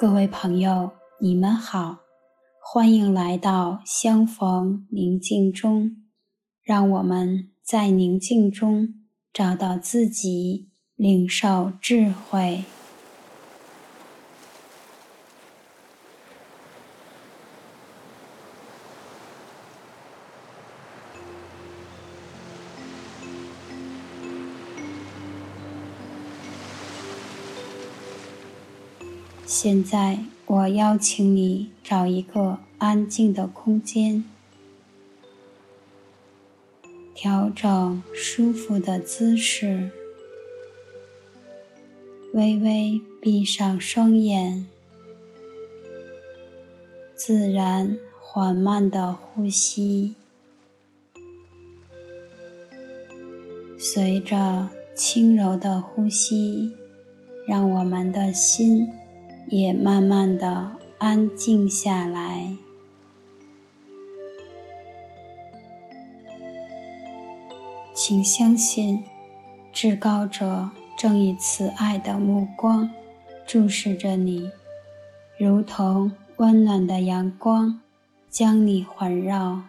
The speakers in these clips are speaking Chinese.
各位朋友，你们好，欢迎来到相逢宁静中，让我们在宁静中找到自己，领受智慧。现在，我邀请你找一个安静的空间，调整舒服的姿势，微微闭上双眼，自然缓慢的呼吸，随着轻柔的呼吸，让我们的心。也慢慢的安静下来，请相信，至高者正以慈爱的目光注视着你，如同温暖的阳光将你环绕。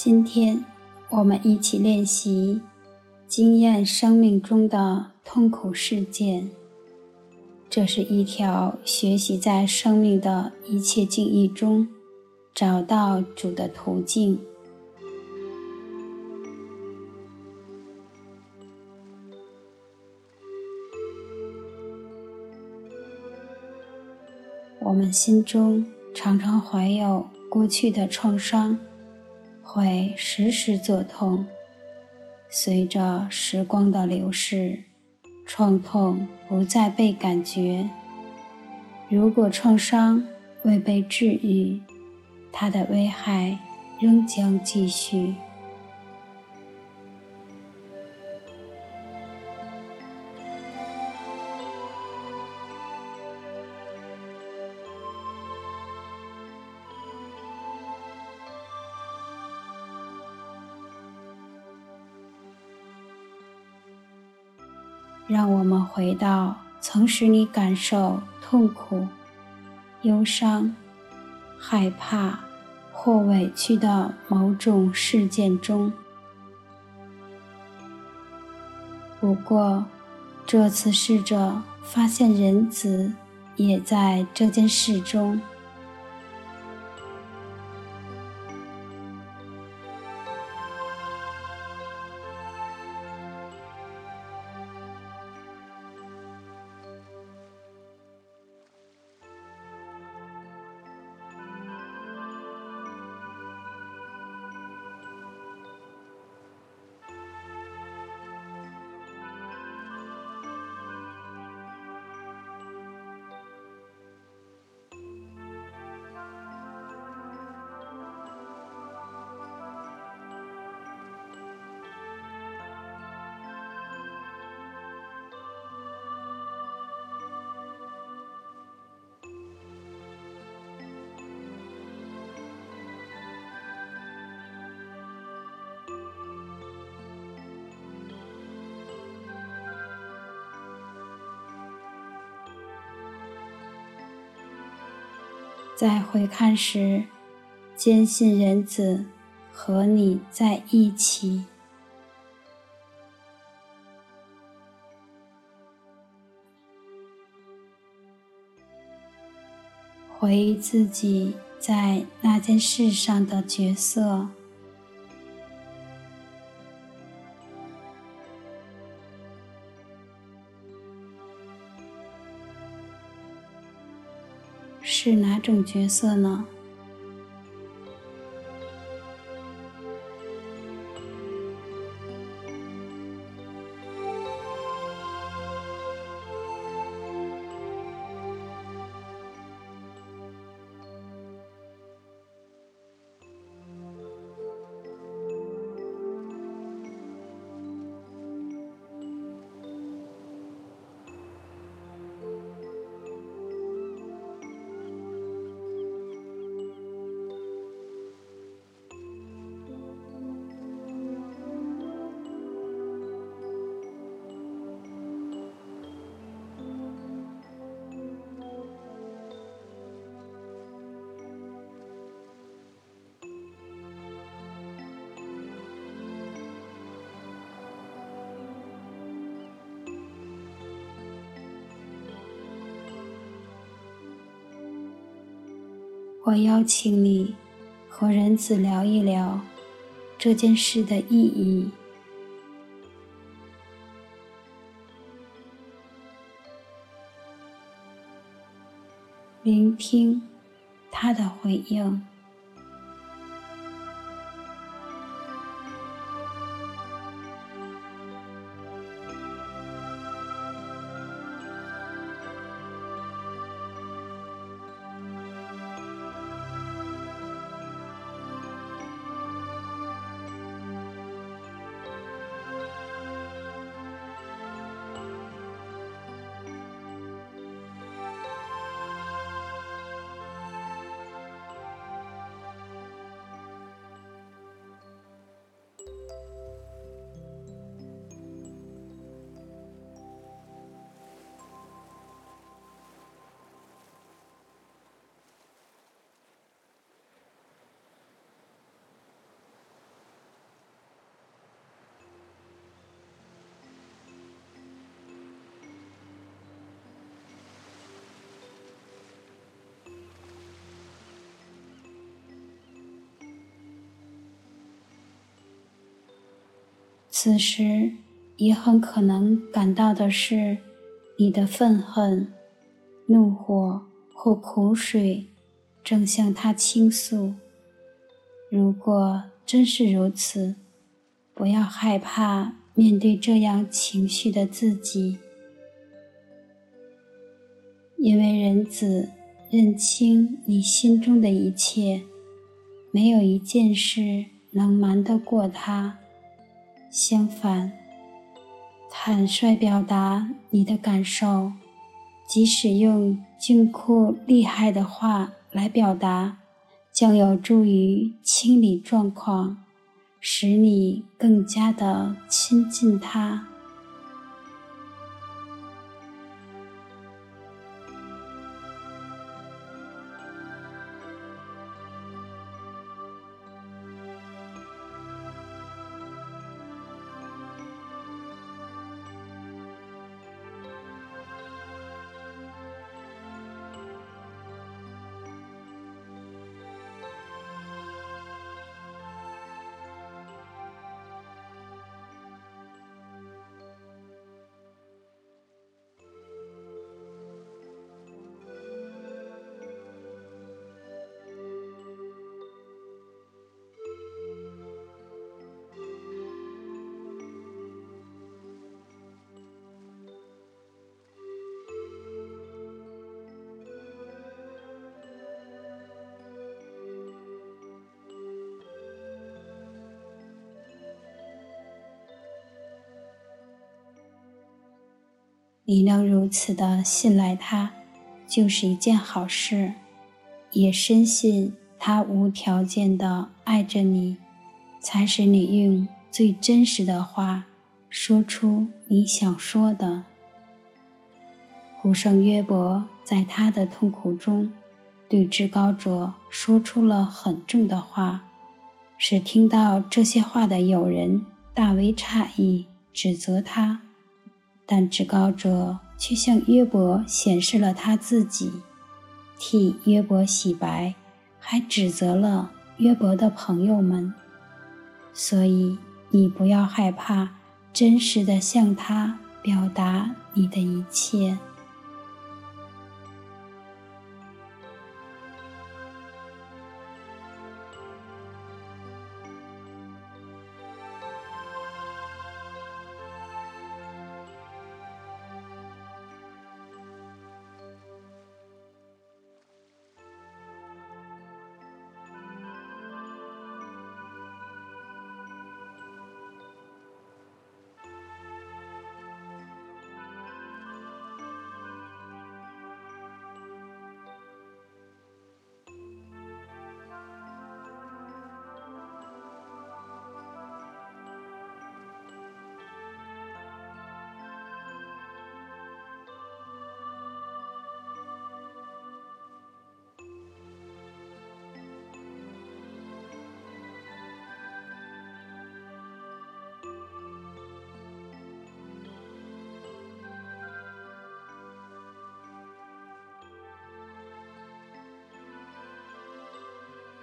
今天，我们一起练习经验生命中的痛苦事件。这是一条学习在生命的一切境遇中找到主的途径。我们心中常常怀有过去的创伤。会时时作痛，随着时光的流逝，创痛不再被感觉。如果创伤未被治愈，它的危害仍将继续。回到曾使你感受痛苦、忧伤、害怕或委屈的某种事件中。不过，这次试着发现仁慈也在这件事中。在回看时，坚信人子和你在一起。回忆自己在那件事上的角色。这种角色呢？我邀请你和仁子聊一聊这件事的意义。聆听他的回应。此时，也很可能感到的是你的愤恨、怒火或苦水，正向他倾诉。如果真是如此，不要害怕面对这样情绪的自己，因为人子认清你心中的一切，没有一件事能瞒得过他。相反，坦率表达你的感受，即使用惊哭厉害的话来表达，将有助于清理状况，使你更加的亲近他。你能如此的信赖他，就是一件好事，也深信他无条件的爱着你，才使你用最真实的话说出你想说的。古圣约伯在他的痛苦中，对至高者说出了很重的话，使听到这些话的友人大为诧异，指责他。但至高者却向约伯显示了他自己，替约伯洗白，还指责了约伯的朋友们。所以你不要害怕，真实的向他表达你的一切。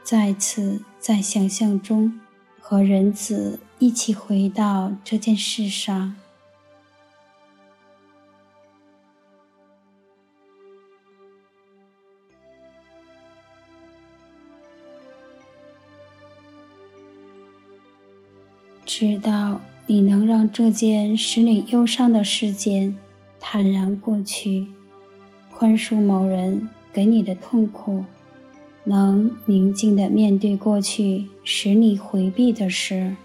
再次在想象中和仁子一起回到这件事上。直到你能让这件使你忧伤的事件坦然过去，宽恕某人给你的痛苦，能宁静地面对过去使你回避的事，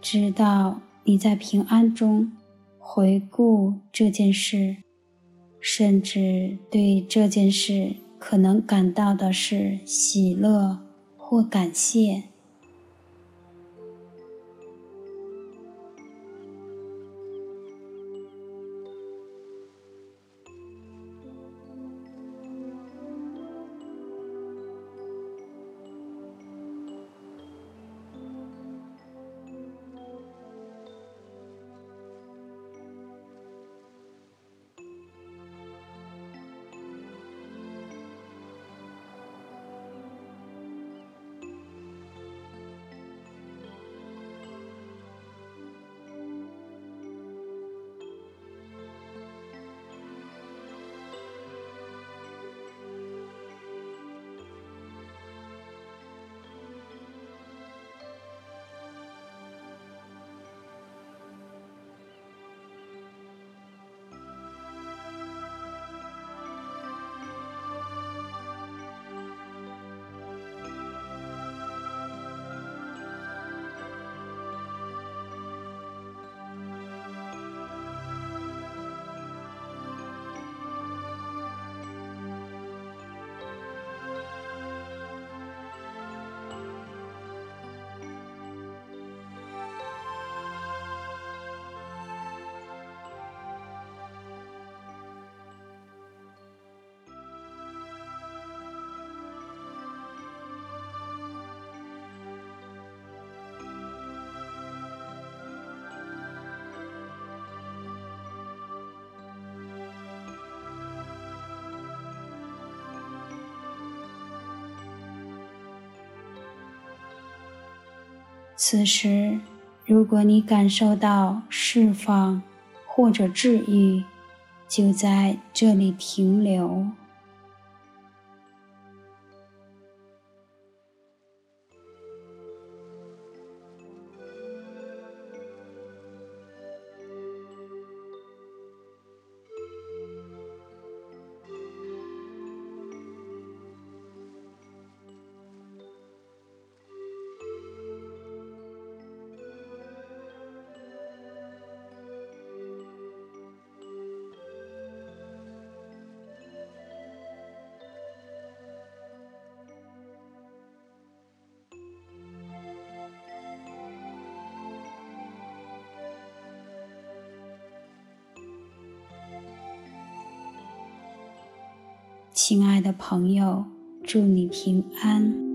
直到你在平安中回顾这件事。甚至对这件事可能感到的是喜乐或感谢。此时，如果你感受到释放或者治愈，就在这里停留。亲爱的朋友，祝你平安。